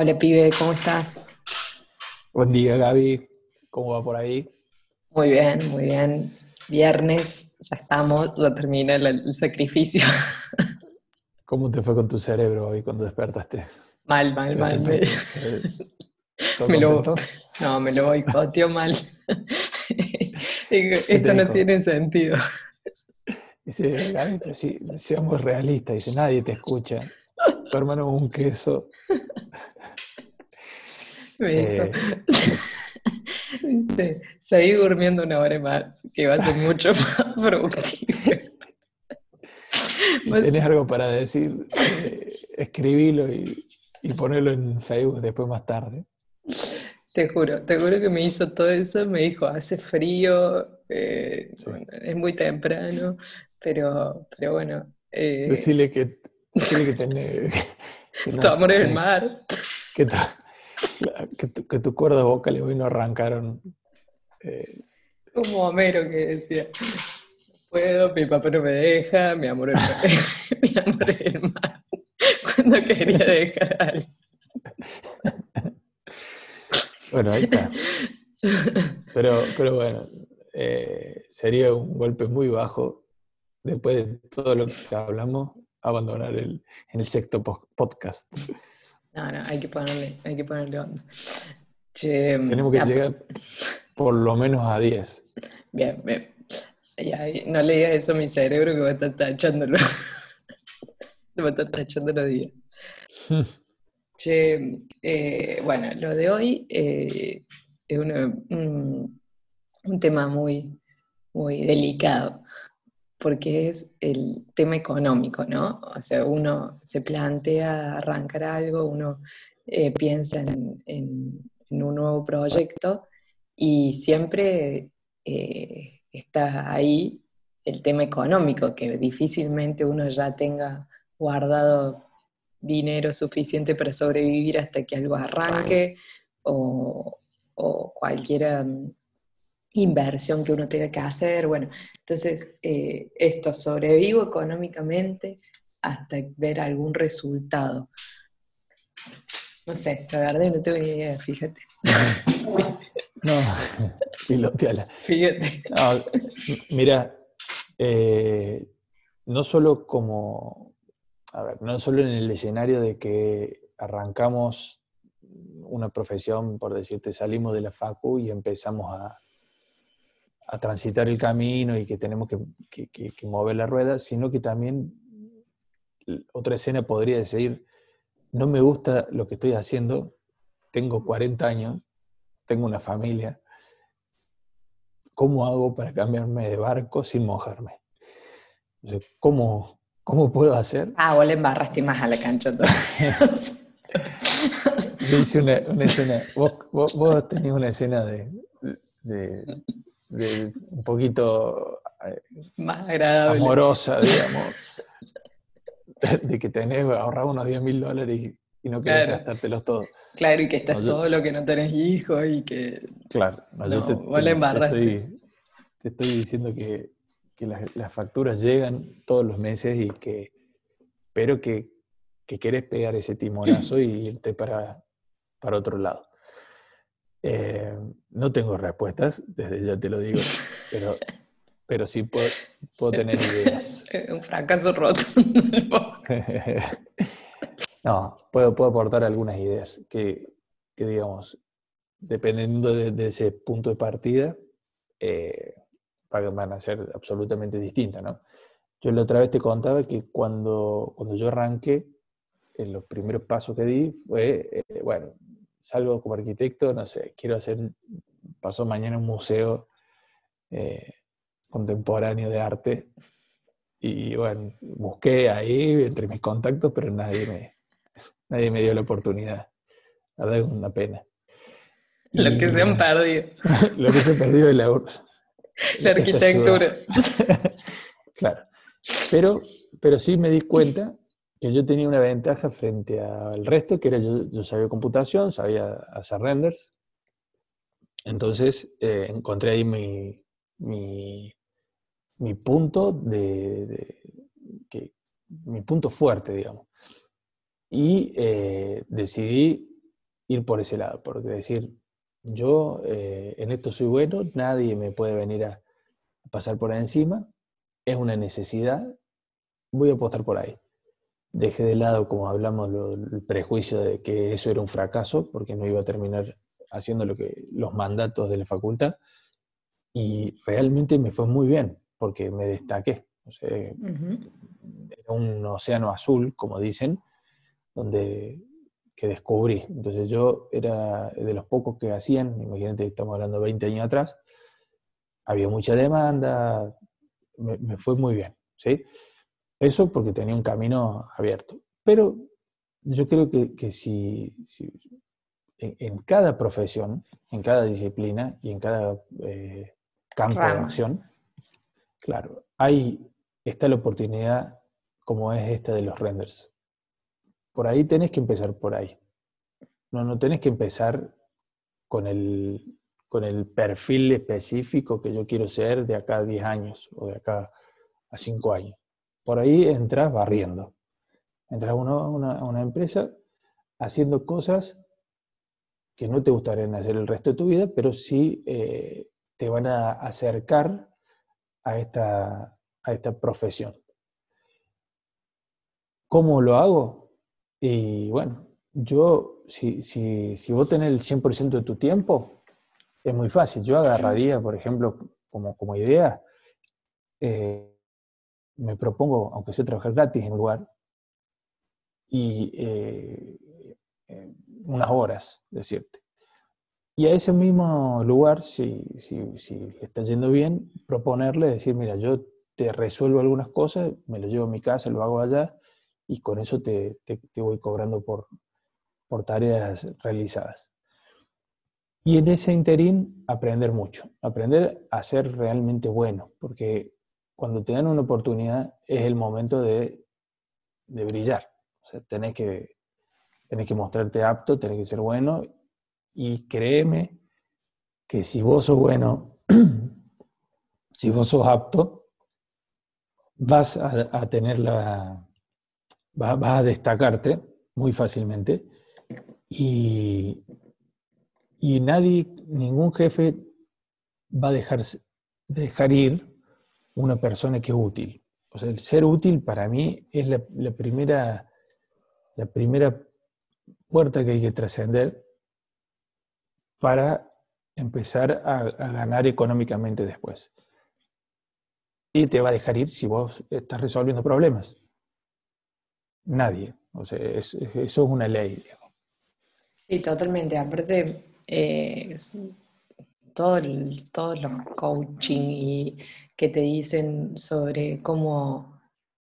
Hola pibe, ¿cómo estás? Buen día Gaby, ¿cómo va por ahí? Muy bien, muy bien. Viernes, ya estamos, ya termina el, el sacrificio. ¿Cómo te fue con tu cerebro hoy cuando despertaste? Mal, mal, ¿Se mal. Me, se- ¿todo me lo, no, me lo boicoteó mal. Digo, Esto no dijo? tiene sentido. Dice, Gaby, pero sí, seamos realistas, dice, nadie te escucha. Tu hermano un queso. Me dijo, Eh, dice, seguí durmiendo una hora más, que va a ser mucho más productivo. si Vos- tenés algo para decir, eh, escribilo y, y ponelo en Facebook después más tarde. Te juro, te juro que me hizo todo eso, me dijo, hace frío, eh, Sí. es muy temprano, pero, pero bueno, eh, Decirle que, decirle que tenés... que no- tu amor es el mar. que tu, que tu, que tu cuerdas vocales hoy no arrancaron. eh, Como Homero que decía, "No puedo, mi papá no me deja, mi amor es, mi amor es el mar. Cuando quería dejar a alguien. bueno, ahí está. Pero, pero bueno, eh, sería un golpe muy bajo después de todo lo que hablamos, abandonar el, en el sexto po- podcast. No, no, hay que ponerle, hay que ponerle onda. Che, Tenemos que ah, llegar por lo menos a 10. Bien, bien. Ya, no le digas eso a mi cerebro que va a estar tachándolo. Va a estar tachando los días. Che, eh, bueno, lo de hoy eh, es una- un, un tema muy, muy delicado, porque es el tema económico, ¿no? O sea, uno se plantea arrancar algo, uno eh, piensa en, un nuevo proyecto y siempre eh, está ahí el tema económico, que difícilmente uno ya tenga guardado dinero suficiente para sobrevivir hasta que algo arranque o, o cualquier mm, inversión que uno tenga que hacer. Bueno, entonces eh, esto, sobrevivo económicamente hasta ver algún resultado. No sé, la verdad no tengo ni idea, fíjate. No, piloteala. Fíjate. No, mira, eh, no solo como, a ver, no solo en el escenario de que arrancamos una profesión, por decirte, salimos de la facu y empezamos a, a transitar el camino y que tenemos que, que- que- que mover la rueda, sino que también otra escena podría decir, no me gusta lo que estoy haciendo, tengo 40 años, tengo una familia, ¿cómo hago para cambiarme de barco sin mojarme? O sea, ¿cómo, ¿Cómo puedo hacer? Ah, vos le embarraste más a la cancha todavía. Yo hice una, una escena, vos, vos, vos tenías una escena de, de- de un poquito eh, más agradable. amorosa, digamos, de que tenés ahorrado unos 10 mil dólares y, y no querés Claro. gastártelos todos. Claro, y que estás No, yo- solo, que no tenés hijos y que... Claro, no, yo No, te, vos te- la te estoy, te estoy diciendo que, que las, las facturas llegan todos los meses y que, pero que, que querés pegar ese timonazo y irte para, para otro lado. Eh, no tengo respuestas, desde ya te lo digo, pero, pero sí puedo, puedo tener ideas. Un fracaso rotundo. No, puedo, puedo aportar algunas ideas que, que, digamos, dependiendo de, de ese punto de partida, eh, van a ser absolutamente distintas, ¿no? Yo la otra vez te contaba que cuando, cuando yo arranqué, eh, los primeros pasos que di fue, eh, bueno, salgo como arquitecto, no sé, quiero hacer, pasó mañana un museo eh, contemporáneo de arte, y bueno, busqué ahí entre mis contactos, pero nadie me, nadie me dio la oportunidad. La verdad es una pena. Lo Y- que se han perdido. lo que se ha perdido es la, La arquitectura. Claro. Pero, pero sí me di cuenta que yo tenía una ventaja frente al resto, que era yo, yo sabía computación, sabía hacer renders. Entonces eh, encontré ahí mi, mi, punto de, mi punto fuerte, digamos. Y eh, decidí ir por ese lado, porque decir, yo eh, en esto soy bueno, nadie me puede venir a pasar por encima, es una necesidad, voy a apostar por ahí. Dejé de lado, como hablamos, el prejuicio de que eso era un fracaso, porque no iba a terminar haciendo lo que, los mandatos de la facultad, y realmente me fue muy bien, porque me destaqué. Era un océano azul, como dicen, donde que descubrí. Entonces yo era de los pocos que hacían, imagínate, estamos hablando de 20 años atrás, había mucha demanda, me, fue muy bien, ¿sí? Eso porque tenía un camino abierto. Pero yo creo que, si, en, cada profesión, en cada disciplina y en cada eh, campo de acción, claro, ahí está la oportunidad como es esta de los renders por ahí tenés que empezar por ahí. No, no tenés que empezar con el, con el perfil específico que yo quiero ser de acá a 10 años o de acá a 5 años. Por ahí entras barriendo. Entras a una, una, empresa haciendo cosas que no te gustarían hacer el resto de tu vida, pero sí eh, te van a acercar a esta, a esta profesión. ¿Cómo lo hago? Y bueno, yo, si, si, si vos tenés el 100% de tu tiempo, es muy fácil. Yo agarraría, por ejemplo, como, como idea, eh, me propongo, aunque sea trabajar gratis en un lugar, y eh, eh, unas horas, decirte. Y a ese mismo lugar, si, si, si le está yendo bien, proponerle, decir, mira, yo te resuelvo algunas cosas, me lo llevo a mi casa, lo hago allá, y con eso te, voy cobrando por, por tareas realizadas. Y en ese interín aprender mucho, aprender a ser realmente bueno, porque cuando te dan una oportunidad es el momento de, brillar. O sea, tenés que, tenés que mostrarte apto, tenés que ser bueno y créeme que si vos sos bueno, si vos sos apto, vas a tener la, vas va a destacarte muy fácilmente y, y, nadie, ningún jefe va a dejar, dejar ir una persona que es útil. O sea, el ser útil para mí es la, primera, la primera puerta que hay que trascender para empezar a, ganar económicamente después. Y te va a dejar ir si vos estás resolviendo problemas. Nadie. O sea, eso es una ley. Sí, totalmente. Aparte, eh, todo todos los coaching y que te dicen sobre cómo,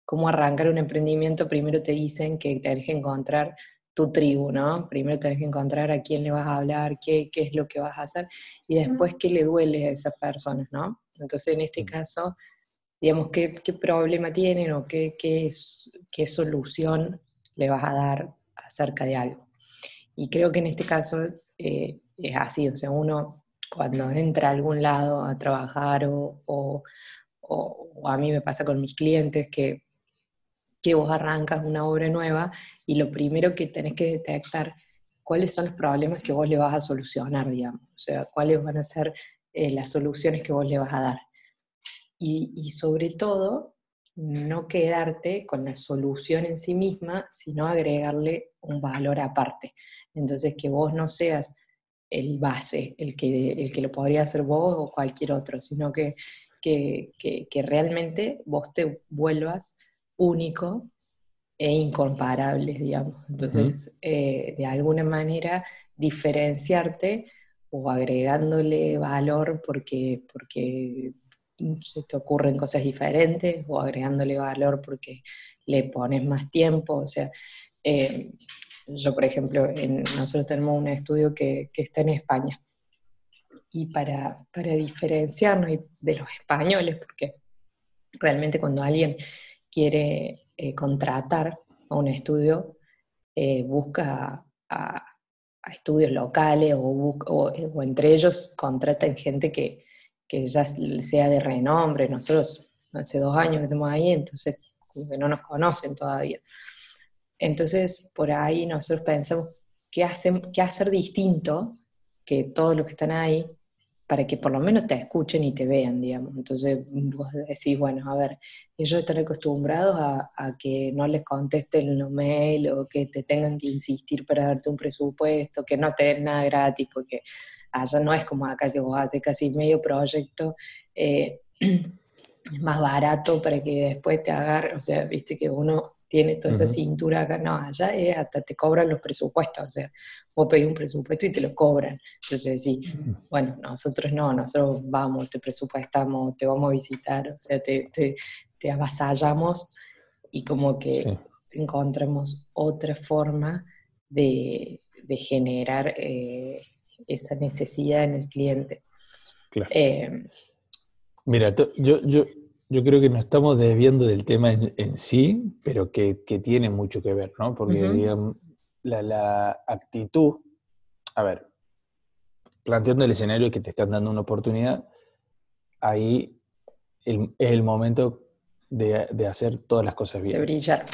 cómo arrancar un emprendimiento, primero te dicen que tenés que encontrar tu tribu, ¿no? Primero tenés que encontrar a quién le vas a hablar, qué, qué es lo que vas a hacer, y después qué le duele a esas personas, ¿no? Entonces, en este caso, digamos, qué, qué problema tienen o qué, qué, es, qué solución le vas a dar acerca de algo. Y creo que en este caso eh, es así, o sea, uno cuando entra a algún lado a trabajar o, o, o, a mí me pasa con mis clientes que, que vos arrancas una obra nueva y lo primero que tenés que detectar cuáles son los problemas que vos le vas a solucionar, digamos, o sea, cuáles van a ser eh, las soluciones que vos le vas a dar y, sobre todo no quedarte con la solución en sí misma, sino agregarle un valor aparte. Entonces, que vos no seas el base, el que, el que lo podría hacer vos o cualquier otro, sino que, que, realmente vos te vuelvas único e incomparable, digamos. Entonces, eh, de alguna manera, diferenciarte o agregándole valor porque, porque se te ocurren cosas diferentes o agregándole valor porque le pones más tiempo. O sea, eh, yo, por ejemplo, nosotros tenemos un estudio que, está en España. Y para, diferenciarnos de los españoles, porque realmente cuando alguien quiere eh, contratar a un estudio, eh, busca a, estudios locales o, entre ellos contratan gente que, ya sea de renombre. Nosotros hace dos años que estamos ahí, entonces no nos conocen todavía. Entonces, por ahí nosotros pensamos qué, qué hacer distinto que todos los que están ahí para que por lo menos te escuchen y te vean, digamos. Entonces vos decís, bueno, a ver, ellos están acostumbrados a, que no les contesten los mail o que te tengan que insistir para darte un presupuesto, que no te den nada gratis, porque allá no es como acá que vos haces casi medio proyecto eh, más barato para que después te agarre, o sea, viste que uno tiene toda esa cintura acá, no, allá es hasta te cobran los presupuestos, o sea, vos pedís un presupuesto y te lo cobran. Entonces, sí, bueno, nosotros no, nosotros vamos, te presupuestamos, te vamos a visitar, o sea, te, te, avasallamos y como que encontramos otra forma de, generar eh, esa necesidad en el cliente. Claro. Eh, Mira, yo, yo, yo creo que nos estamos desviando del tema en, sí, pero que, tiene mucho que ver, ¿no? Porque, digamos, la, actitud, a ver, planteando el escenario que te están dando una oportunidad, ahí es el momento de, hacer todas las cosas bien. De brillar.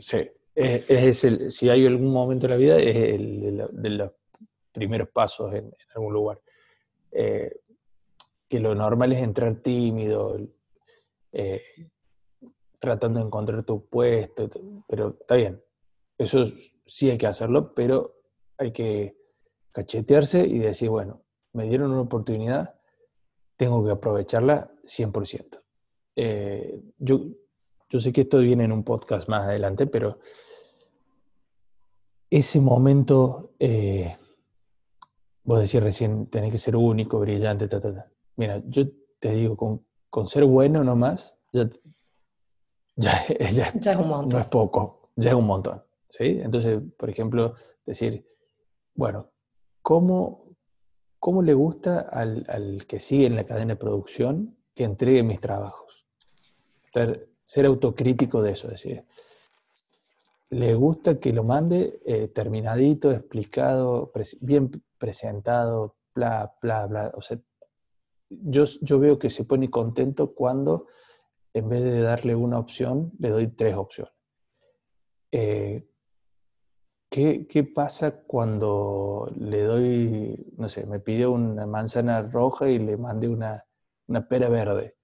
sí, es, el, si hay algún momento en la vida, es el de, los primeros pasos en, algún lugar. Eh, que lo normal es entrar tímido, eh, tratando de encontrar tu puesto, pero está bien, eso sí hay que hacerlo, pero hay que cachetearse y decir, bueno, me dieron una oportunidad, tengo que aprovecharla 100%. Eh, yo, yo sé que esto viene en un podcast más adelante, pero ese momento, eh, vos decís recién, tenés que ser único, brillante, Mira, yo te digo, con con ser bueno nomás, ya, ya, ya, es un montón. No es poco, ya es un montón. ¿sí? Entonces, por ejemplo, decir, bueno, ¿cómo, cómo le gusta al, al, que sigue en la cadena de producción que entregue mis trabajos? Ser, ser autocrítico de eso, es decir, le gusta que lo mande eh, terminadito, explicado, bien presentado, bla, bla, bla. O sea, yo, veo que se pone contento cuando en vez de darle una opción, le doy tres opciones. Eh, ¿qué, pasa cuando le doy, no sé, me pidió una manzana roja y le mandé una, pera verde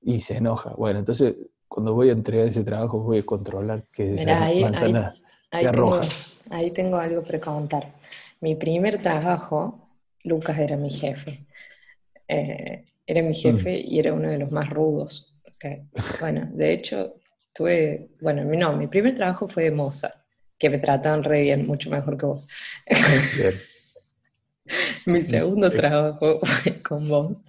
y se enoja? Bueno, entonces cuando voy a entregar ese trabajo voy a controlar que esa manzana sea roja. Ahí tengo algo para contar. Mi primer trabajo, Lucas era mi jefe. Eh, era mi jefe mm. y era uno de los más rudos. bueno, de hecho, tuve, bueno, no, mi primer trabajo fue de moza, que me trataban re bien, mucho mejor que vos. mi segundo trabajo fue con vos.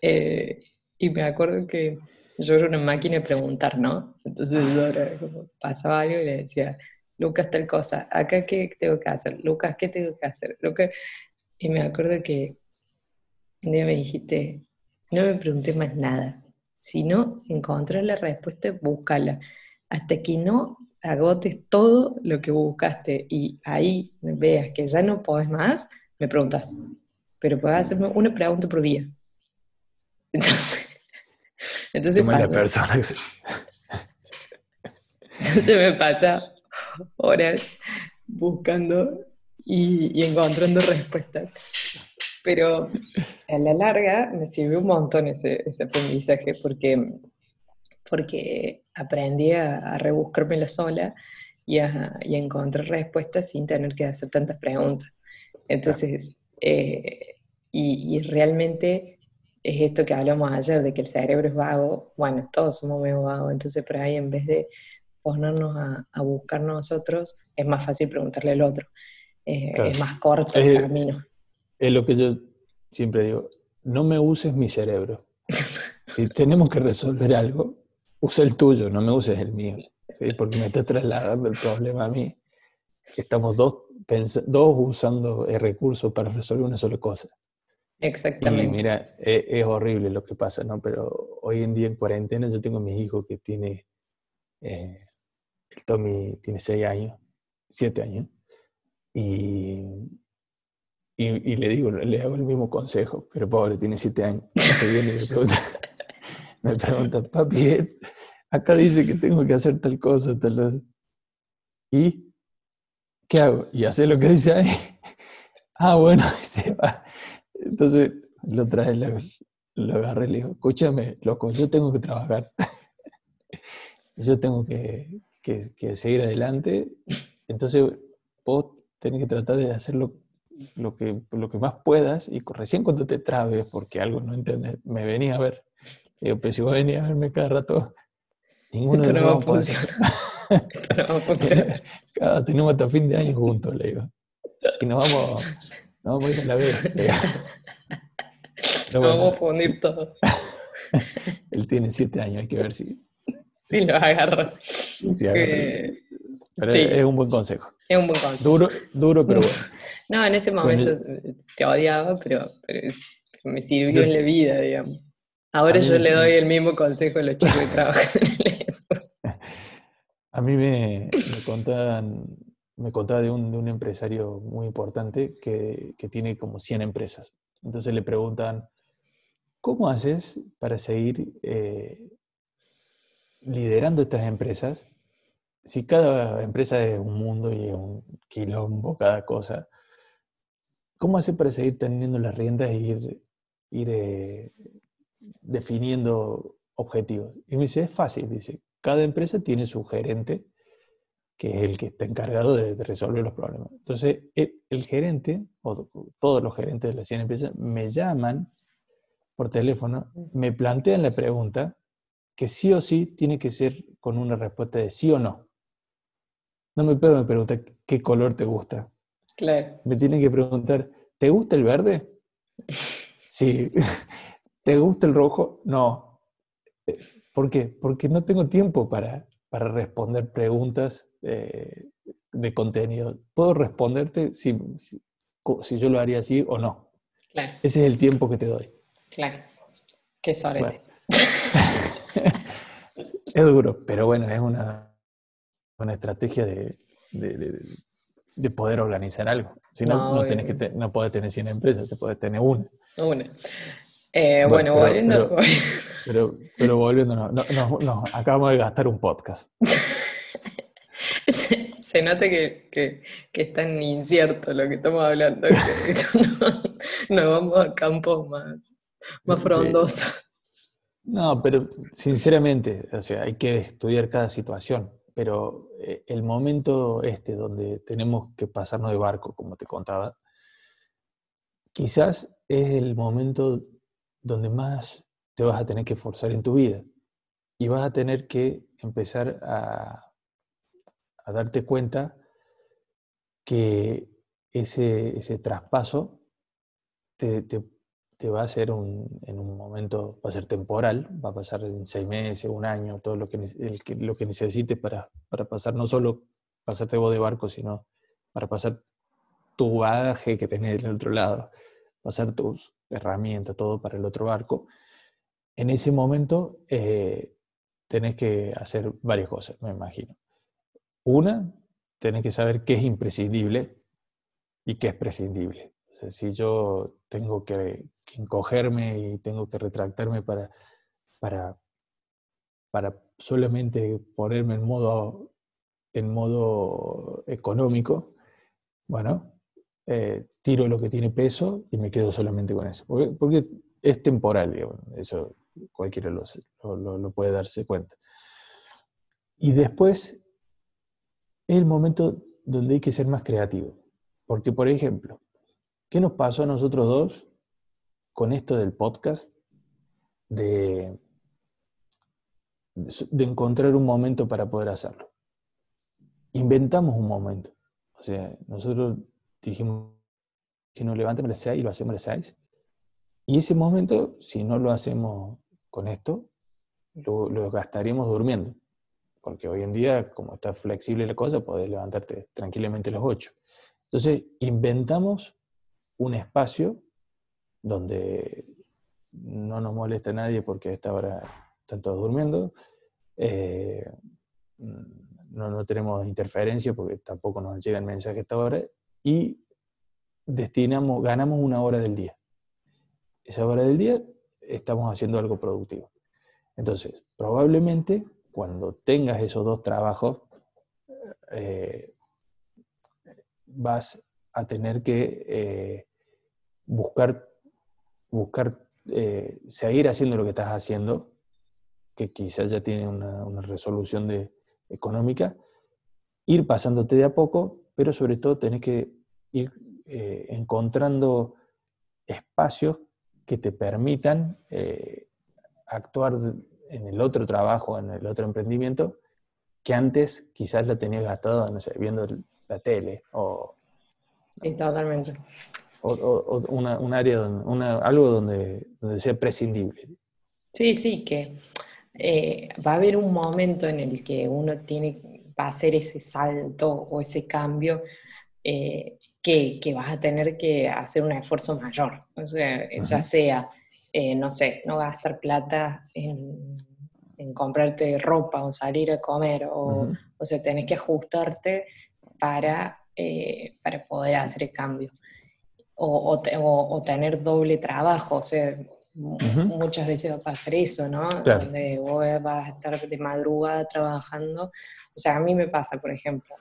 Eh, y me acuerdo que yo era una máquina de preguntar, ¿no? Entonces yo pasaba algo y le decía, Lucas, tal cosa, acá qué tengo que hacer, Lucas, ¿qué tengo que hacer? Lucas... Y me acuerdo que un día me dijiste, no me pregunté más nada. Si no encontrar la respuesta, búscala. Hasta que no agotes todo lo que buscaste y ahí veas que ya no podés más, me preguntas. Pero puedes hacerme una pregunta por día. Entonces, entonces persona. entonces me pasa horas buscando y, y encontrando respuestas. Pero a la larga me sirvió un montón ese, ese aprendizaje porque, porque aprendí a, a rebuscármela sola y a, y a, encontrar respuestas sin tener que hacer tantas preguntas. Entonces, eh, y, y, realmente es esto que hablamos ayer, de que el cerebro es vago, bueno, todos somos medio vagos, entonces por ahí en vez de ponernos a, a buscar nosotros, es más fácil preguntarle al otro, eh, es más corto el camino es lo que yo siempre digo, no me uses mi cerebro. Si tenemos que resolver algo, usa el tuyo, no me uses el mío, porque me está trasladando el problema a mí. Estamos dos, dos usando el recurso para resolver una sola cosa. Exactamente. Y mira, e, es, horrible lo que pasa, ¿no? Pero hoy en día en cuarentena yo tengo a mis hijos que tiene, eh, el Tommy tiene seis años, siete años, y y, le digo, le hago el mismo consejo, pero pobre, tiene siete años. me pregunta, papi, acá dice que tengo que hacer tal cosa, tal cosa. ¿Y ¿qué hago? Y hace lo que dice ahí. ah, bueno, se va. Entonces lo trae, lo, lo agarré y le digo, escúchame, loco, yo tengo que trabajar. yo tengo que, que, seguir adelante. Entonces vos tenés que tratar de hacer lo, que, lo que más puedas y recién cuando te trabes porque algo no entiendes, me venía a ver. Digo, pero si vos venís a verme cada rato, ninguno Esto de no va a funcionar. Esto no va a funcionar. Cada, tenemos hasta fin de año juntos, le digo. Y nos vamos, nos vamos a ir a la vez. Nos vamos a fundir todo. Él tiene siete años, hay que ver si, Sí, lo agarra. si agarra. Que- Pero sí. es un buen consejo. Es un buen consejo. Duro, duro, pero bueno. No, en ese momento te odiaba, pero, pero es- pero me sirvió Yo- en la vida, digamos. Ahora yo me- le doy el mismo consejo a los chicos que trabajan en el A mí me, me contaban, me contaba de un, de un empresario muy importante que, que tiene como 100 empresas. Entonces le preguntan, ¿cómo haces para seguir eh, liderando estas empresas? Si cada empresa es un mundo y es un quilombo cada cosa, ¿cómo haces para seguir teniendo las riendas e ir, ir eh, definiendo objetivos? Y me dice, es fácil, dice, cada empresa tiene su gerente, que es el que está encargado de, de resolver los problemas. Entonces, el, el gerente, o todos los gerentes de las 100 empresas, me llaman por teléfono, me plantean la pregunta que sí o sí tiene que ser con una respuesta de sí o no. No me, pero me pregunta qué color te gusta. Claro. Me tienen que preguntar, ¿te gusta el verde? Sí. ¿Te gusta el rojo? No. Eh, ¿Por qué? Porque no tengo tiempo para, para responder preguntas eh, de contenido. Puedo responderte si, si yo lo haría así o no. Claro, Ese es el tiempo que te doy. claro. Qué sorete. Bueno. Es duro, pero bueno, es una, una estrategia de, de- de- de poder organizar algo. Si no, No, no, tenés que te- no podés tener 100 empresas, te podés tener una. Una. Eh, Bueno, bueno, pero- volviendo. Pero, pero volviendo, no, no, no, no, acabamos de gastar un podcast. se, se nota que, que, que es tan incierto lo que estamos hablando, que no, no vamos a campos más, más Sí. frondosos. No, pero sinceramente, o sea, hay que estudiar cada situación, pero eh, el momento este donde tenemos que pasarnos de barco, como te contaba, quizás es el momento donde más te vas a tener que forzar en tu vida y vas a tener que empezar a, darte cuenta que ese, ese traspaso te, te- te va a ser un, en un momento, va a ser temporal, va a pasar en seis meses, un año, todo lo que, lo que necesites para, para pasar, no solo pasarte vos de barco, sino para pasar tu bagaje que tenés del otro lado, pasar tus herramientas, todo para el otro barco. En ese momento eh, tenés que hacer varias cosas, me imagino. Una, tenés que saber qué es imprescindible y qué es prescindible. Si yo tengo que, que encogerme y tengo que retractarme para, para, para solamente ponerme en modo, en modo económico, bueno, eh, tiro lo que tiene peso y me quedo solamente con eso. Porque, porque es temporal, eso cualquiera lo, lo- lo- lo puede darse cuenta. Y después es el momento donde hay que ser más creativo. Porque, por ejemplo, ¿qué nos pasó a nosotros dos con esto del podcast? De, de encontrar un momento para poder hacerlo. Inventamos un momento. O sea, nosotros dijimos, si nos levantamos las 6, lo hacemos a las 6. Y ese momento, si no lo hacemos con esto, lo, lo gastaríamos durmiendo. Porque hoy en día, como está flexible la cosa, podés levantarte tranquilamente a las 8. Entonces, inventamos un espacio donde no nos molesta nadie porque a esta hora están todos durmiendo. eh, no, no tenemos interferencia porque tampoco nos llegan mensajes a esta hora. Y destinamos, ganamos una hora del día. Esa hora del día estamos haciendo algo productivo. Entonces, probablemente cuando tengas esos dos trabajos, eh, vas a tener que eh, buscar, buscar eh, seguir haciendo lo que estás haciendo, que quizás ya tiene una, resolución de, económica, ir pasándote de a poco, pero sobre todo tenés que ir eh, encontrando espacios que te permitan actuar en el otro trabajo, en el otro emprendimiento, que antes quizás la tenías gastado, no sé, viendo la tele o... Sí, totalmente. O, un área, donde, algo donde, donde sea prescindible. Sí, sí, que eh, va a haber un momento en el que uno tiene, va a hacer ese salto o ese cambio eh, que, que, vas a tener que hacer un esfuerzo mayor. O sea, ya sea, eh, no sé, no gastar plata en en comprarte ropa o salir a comer, o, o sea, tenés que ajustarte para, para poder hacer el cambio. O, o, tener doble trabajo, o sea, muchas veces va a pasar eso, ¿no? Donde vos vas a estar de madrugada trabajando. O sea, a mí me pasa, por ejemplo,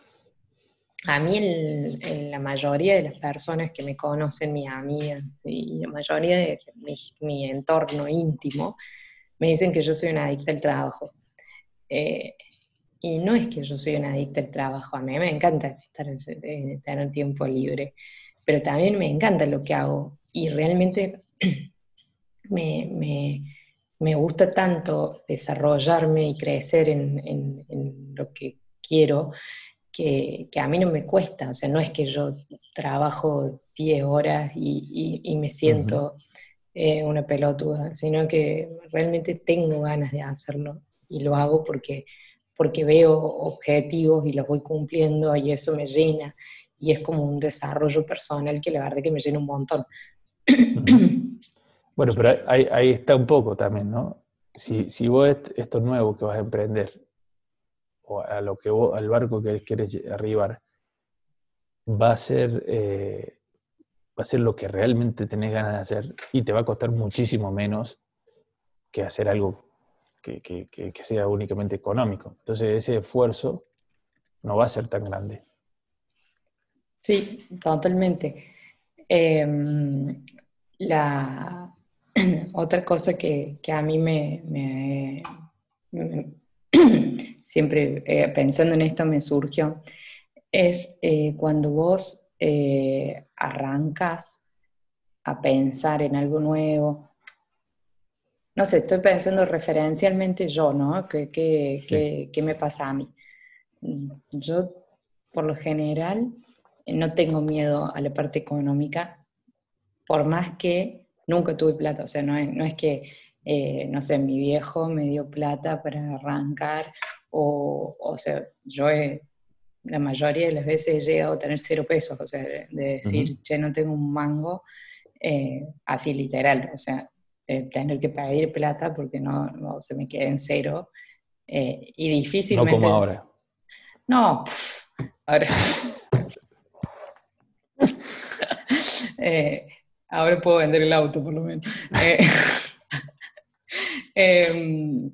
a mí la mayoría de las personas que me conocen, mis amigas y la mayoría de mi, mi entorno íntimo, me dicen que yo soy una adicta al trabajo. Eh, y no es que yo soy una adicta al trabajo, a mí me encanta estar, eh, tener tiempo libre, pero también me encanta lo que hago y realmente me, gusta tanto desarrollarme y crecer en, lo que quiero que, a mí no me cuesta, o sea, no es que yo trabajo 10 horas y, me siento... Eh, una pelotuda, sino que realmente tengo ganas de hacerlo y lo hago porque, porque veo objetivos y los voy cumpliendo y eso me llena y es como un desarrollo personal que la verdad que me llena un montón. Bueno, pero ahí, está un poco también, ¿no? Si, si vos esto nuevo que vas a emprender, o a lo que vos, al barco que quieres arribar, va a ser eh, va a ser lo que realmente tenés ganas de hacer y te va a costar muchísimo menos que hacer algo que, sea únicamente económico. Entonces ese esfuerzo no va a ser tan grande. Sí, totalmente. Em, la otra cosa que, a mí me, siempre eh, pensando en esto me surgió es eh, cuando vos eh, arrancas a pensar en algo nuevo. No sé, estoy pensando referencialmente yo, ¿no? ¿Qué, qué, me pasa a mí? Yo, por lo general, no tengo miedo a la parte económica, por más que nunca tuve plata. O sea, no es, no es que, eh, no sé, mi viejo me dio plata para arrancar, o, o sea, yo he la mayoría de las veces he llegado a tener cero pesos, o sea, de, decir, che, no tengo un mango, eh, así literal, o sea, tener que pedir plata porque no, se me queda en cero. Eh, y difícilmente... No como ahora. No, ahora... Eh, ahora puedo vender el auto, por lo menos. Em,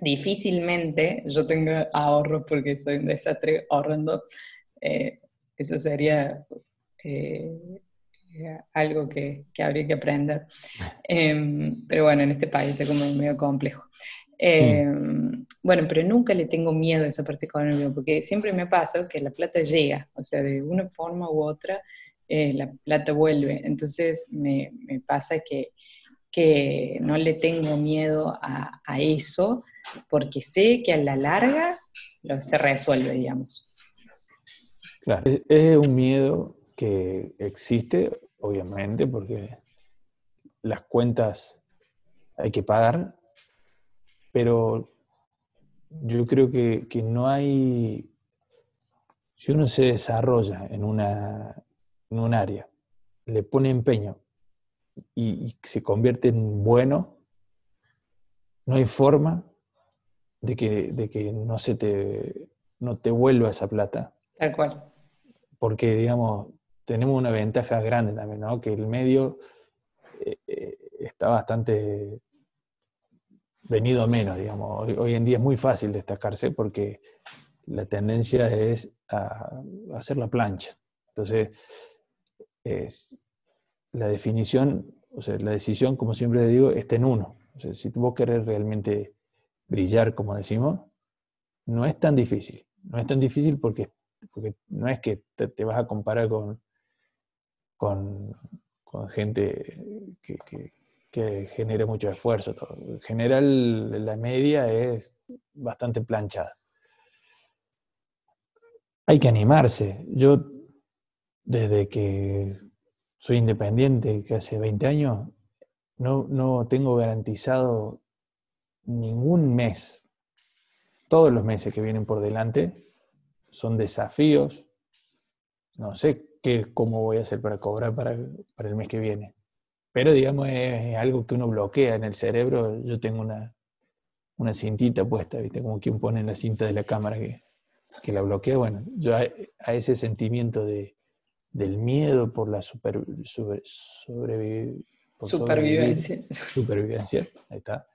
difícilmente yo tenga ahorros porque soy un desastre ahorrando. Eh, eso sería eh, algo que, habría que aprender. Em, pero bueno, en este país está como medio complejo. Em, bueno, pero nunca le tengo miedo a esa parte económica, porque siempre me pasa que la plata llega, o sea, de una forma u otra, eh, la plata vuelve. Entonces me, pasa que, que, no le tengo miedo a, a eso, porque sé que a la larga lo, se resuelve, digamos. Claro, es un miedo que existe, obviamente, porque las cuentas hay que pagar, pero yo creo que, no hay, si uno se desarrolla en, una, en un área, le pone empeño y, y se convierte en bueno, no hay forma de que, de que no se te, no te vuelva esa plata. Tal cual. Porque, digamos, tenemos una ventaja grande también, ¿no? Que el medio eh, eh, está bastante venido a menos, digamos. Hoy, en día es muy fácil destacarse porque la tendencia es a, hacer la plancha. Entonces, es, la definición, o sea, la decisión, como siempre digo, está en uno. Si vos querés realmente brillar, como decimos, no es tan difícil. No es tan difícil porque, porque no es que te, vas a comparar con, con, gente que, que, genere mucho esfuerzo. En general, la media es bastante planchada. Hay que animarse. Yo, desde que soy independiente, que hace 20 años, no, no tengo garantizado ningún mes todos los meses que vienen por delante son desafíos. No sé qué, cómo voy a hacer para cobrar para, el mes que viene. Pero digamos, es, algo que uno bloquea en el cerebro. Yo tengo una, una cintita puesta, ¿viste? Como quien pone la cinta de la cámara que, la bloquea. Bueno, yo a, ese sentimiento de, del miedo por la super, supervivencia. Supervivencia, ahí está.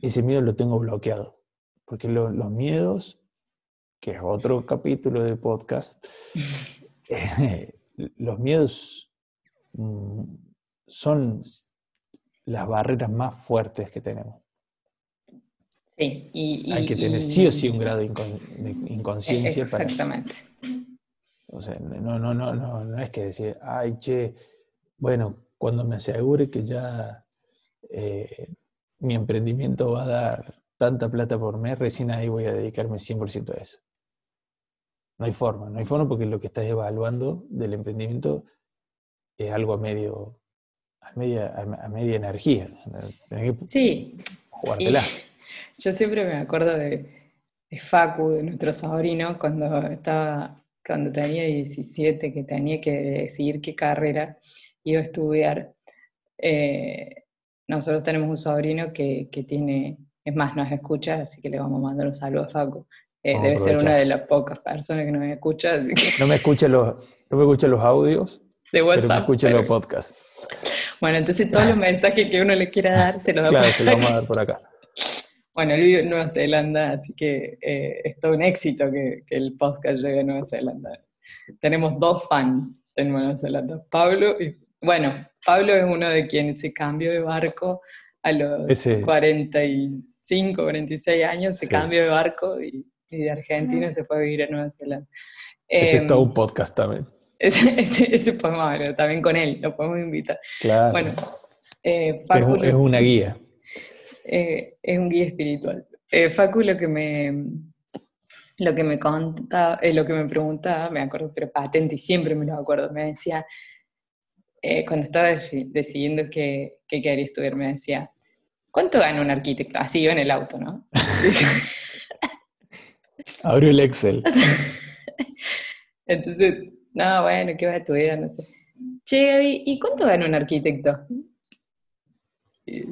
Ese miedo lo tengo bloqueado. Porque los miedos, que es otro capítulo del podcast, eh, los miedos mm, son las barreras más fuertes que tenemos. Sí, y, Hay que tener sí o sí un grado de, inconsciencia exactamente. O sea, no, no, no, no, no es que decir, ay, che, bueno, cuando me asegure que ya eh, mi emprendimiento va a dar tanta plata por mes, recién ahí voy a dedicarme 100% a eso. No hay forma, no hay forma porque lo que estás evaluando del emprendimiento es algo a medio, a media, a media energía. sí. Yo siempre me acuerdo de, Facu, de nuestro sobrino, cuando estaba, cuando tenía 17, que tenía que decidir qué carrera iba a estudiar. Eh, nosotros tenemos un sobrino que, que tiene es más, nos escucha, así que le vamos a mandar un saludo a Facu. Eh, debe ser una de las pocas personas que nos escucha. No me escucha los, no me los audios, de WhatsApp, pero me escucha los podcasts. Bueno, entonces todos los mensajes que uno le quiera dar se los Claro, se los vamos a dar por acá. Bueno, él vive en Nueva Zelanda, así que eh, es todo un éxito que, que, el podcast llegue a Nueva Zelanda. Tenemos dos fans en Nueva Zelanda, Pablo y... Bueno, Pablo es uno de quienes se cambió de barco a los 45, 46 años, se cambió de barco y, de Argentina se fue a vivir a Nueva Zelanda. Ese es todo un podcast también. Ese, ese, podemos hablar también con él, lo podemos invitar. Claro. Bueno, eh, Facu, es, una guía. Eh, es un guía espiritual. Eh, Facu lo que me lo que me contaba, lo que me preguntaba, me acuerdo, pero patente y siempre me lo acuerdo, me decía, cuando estaba decidiendo qué, qué quería estudiar, me decía, ¿Cuánto gana un arquitecto? Así iba en el auto, ¿no? Abrió el Excel. Entonces, no, bueno, ¿qué vas a estudiar? No sé. Che, ¿y cuánto gana un arquitecto?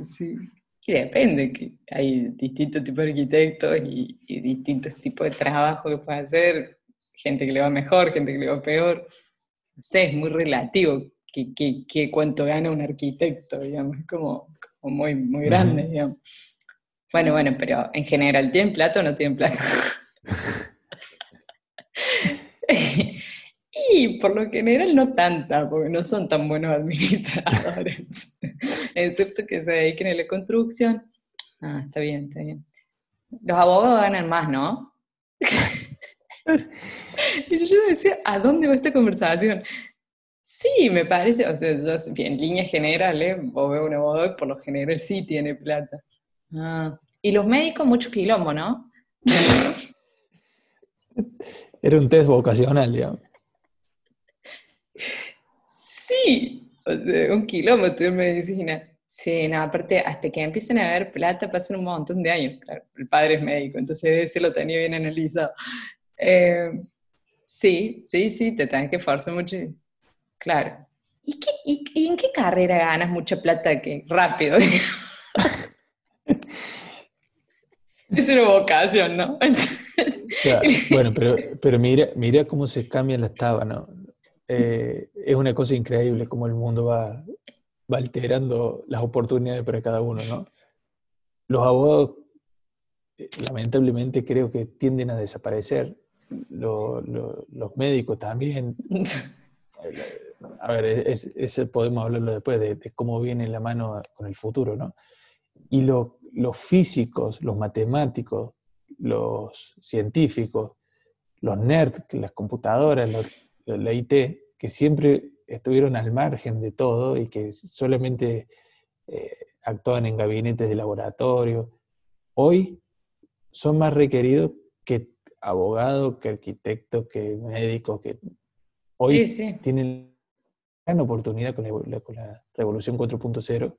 Sí, y depende, que hay distintos tipos de arquitectos y, distintos tipos de trabajo que puede hacer, gente que le va mejor, gente que le va peor. No sé, es muy relativo que, cuánto gana un arquitecto, digamos, es como, muy, muy grande, digamos. Bueno, bueno, pero en general, ¿tienen plata o no tienen plata? y por lo general no tanta, porque no son tan buenos administradores, excepto que se dediquen a la construcción. Ah, está bien, está bien. Los abogados ganan más, ¿no? y yo decía, ¿a dónde va esta conversación? Sí, me parece, o sea, yo, en líneas generales, vos ves un abogado por lo general sí tiene plata. Ah. Y los médicos, mucho quilombo, ¿no? Era un test vocacional, digamos. Sí, o sea, un quilombo estudiar medicina. Sí, no, aparte, hasta que empiecen a ver plata pasan un montón de años. El padre es médico, entonces ese lo tenía bien analizado. Eh, sí, sí, sí, te tenés que esforzar mucho Claro. ¿Y, qué, y, en qué carrera ganas mucha plata que rápido? es una vocación, ¿no? Bueno, pero, pero mira, mira cómo se cambian las tabas, ¿no? Eh, es una cosa increíble cómo el mundo va, va alterando las oportunidades para cada uno, ¿no? Los abogados, eh, lamentablemente, creo que tienden a desaparecer. los médicos también. a ver, ese podemos hablarlo después de, cómo viene la mano con el futuro, ¿no? Y los físicos, los matemáticos, los científicos, los nerds, las computadoras, la IT, que siempre estuvieron al margen de todo y que solamente eh, actuaban en gabinetes de laboratorio, hoy son más requeridos que abogados, que arquitectos, que médicos, que hoy tienen gran oportunidad con la, Revolución 4.0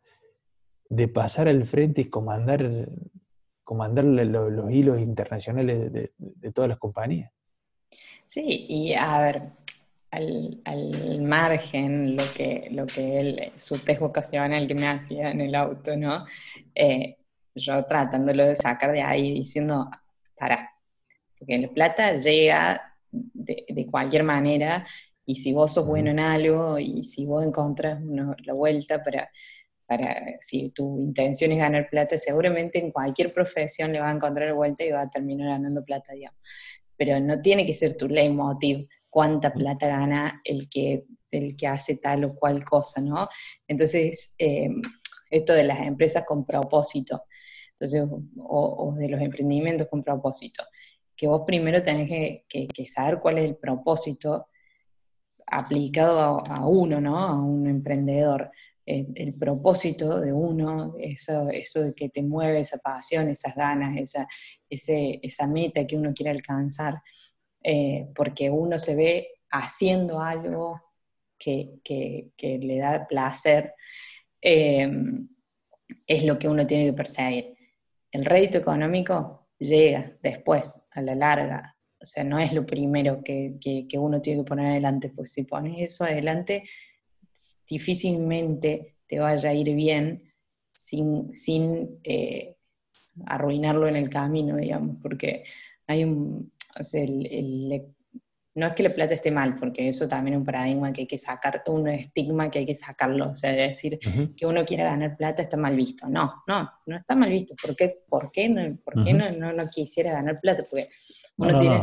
de pasar al frente y comandar, comandar los, hilos internacionales de, todas las compañías. Sí, y a ver, al, margen lo que, lo que él, su test vocacional que me hacía en el auto, ¿no? Eh, yo tratándolo de sacar de ahí diciendo, para, porque la plata llega de, de cualquier manera y si vos sos bueno en algo y si vos encontrás la vuelta para, para, si tu intención es ganar plata, seguramente en cualquier profesión le va a encontrar la vuelta y va a terminar ganando plata, digamos. Pero no tiene que ser tu leitmotiv cuánta plata gana el que, el que hace tal o cual cosa, ¿no? Entonces, eh, esto de las empresas con propósito, entonces, o, de los emprendimientos con propósito, que vos primero tenés que, que saber cuál es el propósito aplicado a, uno, ¿no? A un emprendedor. El, propósito de uno, eso, eso de que te mueve esa pasión, esas ganas, esa, esa meta que uno quiere alcanzar, eh, porque uno se ve haciendo algo que, le da placer, eh, es lo que uno tiene que perseguir. El rédito económico llega después, a la larga, o sea, no es lo primero que, uno tiene que poner adelante, pues si pones eso adelante, difícilmente te vaya a ir bien sin, sin eh, arruinarlo en el camino, digamos, porque hay un, o sea, el, no es que la plata esté mal, porque eso también es un paradigma que hay que sacar, un estigma que hay que sacarlo, o sea, decir que uno quiera ganar plata está mal visto. No, no, no está mal visto. ¿Por qué, por qué, no, por qué no, no, quisiera ganar plata? Porque uno tiene...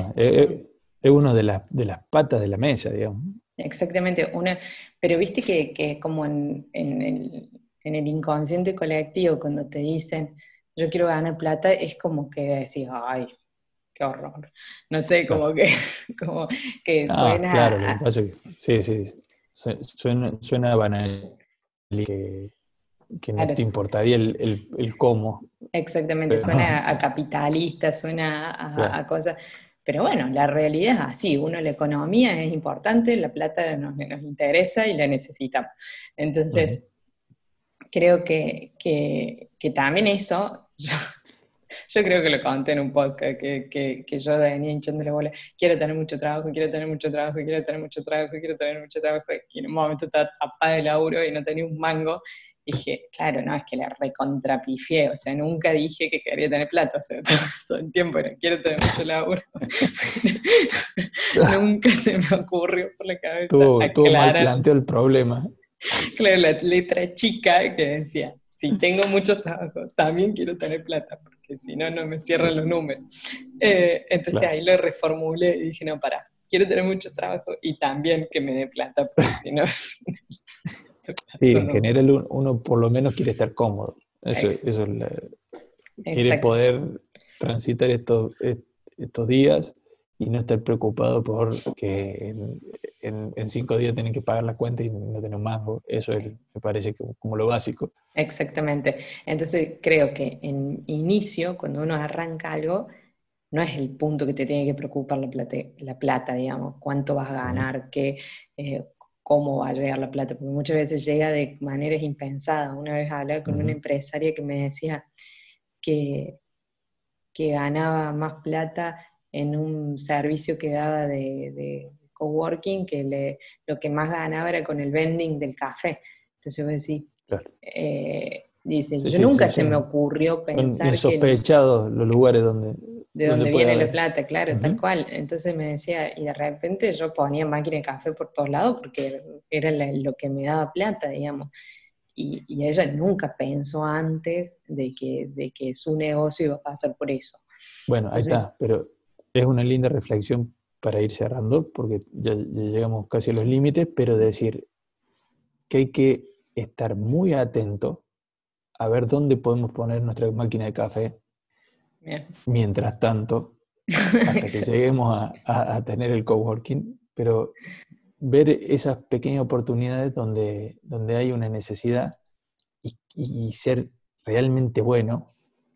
Es, uno de, las, de las patas de la mesa, digamos. Exactamente, una, pero viste que, que como en, en, el, en el inconsciente colectivo, cuando te dicen, yo quiero ganar plata, es como que decís, ay, qué horror. No sé, como que, como que ah, suena. Claro, lo que pasa es que, sí, sí, suena, suena banal que, que no te importaría el, el, cómo. Exactamente, suena a capitalista, suena a, cosas. Pero bueno, la realidad es así, uno la economía es importante, la plata nos, nos interesa y la necesitamos. Entonces, creo que, que, que, también eso, yo creo que lo conté en un podcast que, que, que yo venía hinchándole bola. Quiero tener mucho trabajo, quiero tener mucho trabajo, quiero tener mucho trabajo, quiero tener mucho trabajo. Y en un momento estaba tapada de laburo y no tenía un mango. Dije, claro, no, es que la recontrapifié. O sea, nunca dije que quería tener plata. O sea, todo, el tiempo era, quiero tener mucho laburo. nunca se me ocurrió por la cabeza. Tú, tú mal planteó el problema. Claro, la letra chica que decía, si tengo mucho trabajo, también quiero tener plata si no, no me cierran los números. Eh, entonces ahí lo reformulé y dije, no, para, quiero tener mucho trabajo y también que me dé plata, porque si no... sí, en general uno por lo menos quiere estar cómodo. Eso, eso quiere poder transitar estos, estos días y no estar preocupado por que en, cinco días tienen que pagar la cuenta y no tener mango. Eso es, me parece como lo básico. Exactamente. Entonces creo que en inicio, cuando uno arranca algo, no es el punto que te tiene que preocupar la plata, la plata digamos, cuánto vas a ganar, qué, eh, cómo va a llegar la plata, porque muchas veces llega de maneras impensadas. Una vez hablaba con una empresaria que me decía que, que ganaba más plata en un servicio que daba de, coworking, que le, lo que más ganaba era con el vending del café. Entonces vos decís, eh, dice, yo nunca se me ocurrió pensar sospechados los lugares donde... De donde, viene la plata, claro, tal cual. Entonces me decía, y de repente yo ponía máquina de café por todos lados porque era lo que me daba plata, digamos. Y, y, ella nunca pensó antes de que, de que su negocio iba a pasar por eso. Bueno, ahí está, pero es una linda reflexión para ir cerrando, porque ya, llegamos casi a los límites, pero decir que hay que estar muy atento a ver dónde podemos poner nuestra máquina de café mientras tanto, hasta que lleguemos a, tener el coworking, pero ver esas pequeñas oportunidades donde, donde hay una necesidad y, ser realmente bueno,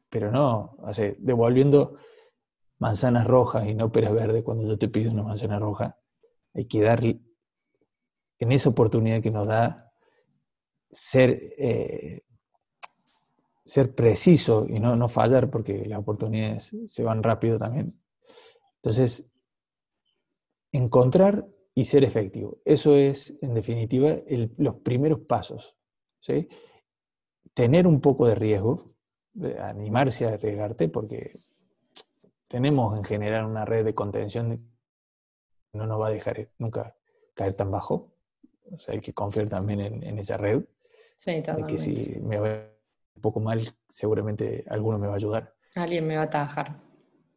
pero no, o devolviendo manzanas rojas y no peras verdes cuando yo te pido una manzana roja. Hay que dar en esa oportunidad que nos da ser, eh, ser preciso y no, no fallar porque las oportunidades se van rápido también. Entonces, encontrar y ser efectivo. Eso es, en definitiva, los primeros pasos. Tener un poco de riesgo, animarse a arriesgarte, porque tenemos en general una red de contención que no nos va a dejar nunca caer tan bajo. O sea, hay que confiar también en, esa red. Sí, De que si me va un poco mal, seguramente alguno me va a ayudar. Alguien me va a trabajar.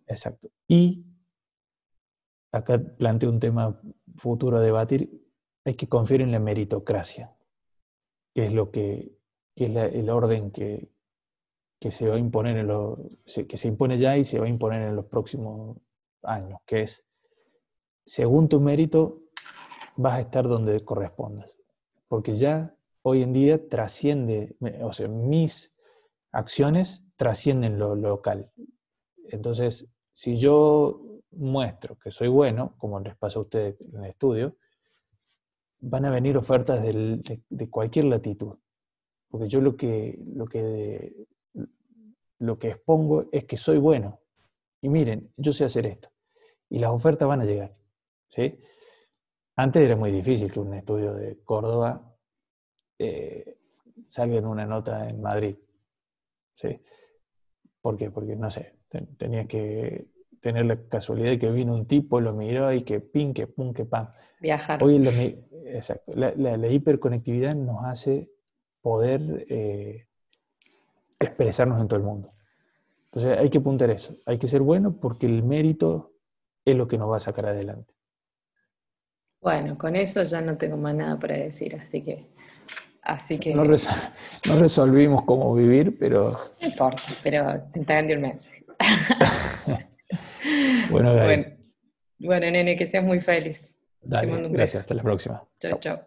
Exacto. Y acá planteo un tema futuro a debatir. Hay que confiar en la meritocracia, que es lo que, que es el orden que, que se va a imponer en lo, que se impone ya y se va a imponer en los próximos años, que es, según tu mérito, vas a estar donde correspondas. Porque ya hoy en día trasciende, o sea, mis acciones trascienden lo local. Entonces, si yo muestro que soy bueno, como les pasa a ustedes en el estudio, van a venir ofertas de, de, cualquier latitud. Porque yo lo que, lo que lo que expongo es que soy bueno. Y miren, yo sé hacer esto. Y las ofertas van a llegar. ¿sí? Antes era muy difícil que un estudio de Córdoba eh, salga en una nota en Madrid. ¿sí? ¿Por qué? Porque, no sé, tenía que tener la casualidad de que vino un tipo, lo miró y que pin, que pum, que pam. Viajar. Hoy la, exacto. La, hiperconectividad nos hace poder eh, expresarnos en todo el mundo. Entonces hay que apuntar eso, hay que ser bueno porque el mérito es lo que nos va a sacar adelante. Bueno, con eso ya no tengo más nada para decir, así que... Así que... No, resolvimos cómo vivir, pero... No importa, pero se entendió el mensaje. bueno, bueno, bueno, nene, que seas muy feliz. Dale, gracias, hasta la próxima. Chao, chao.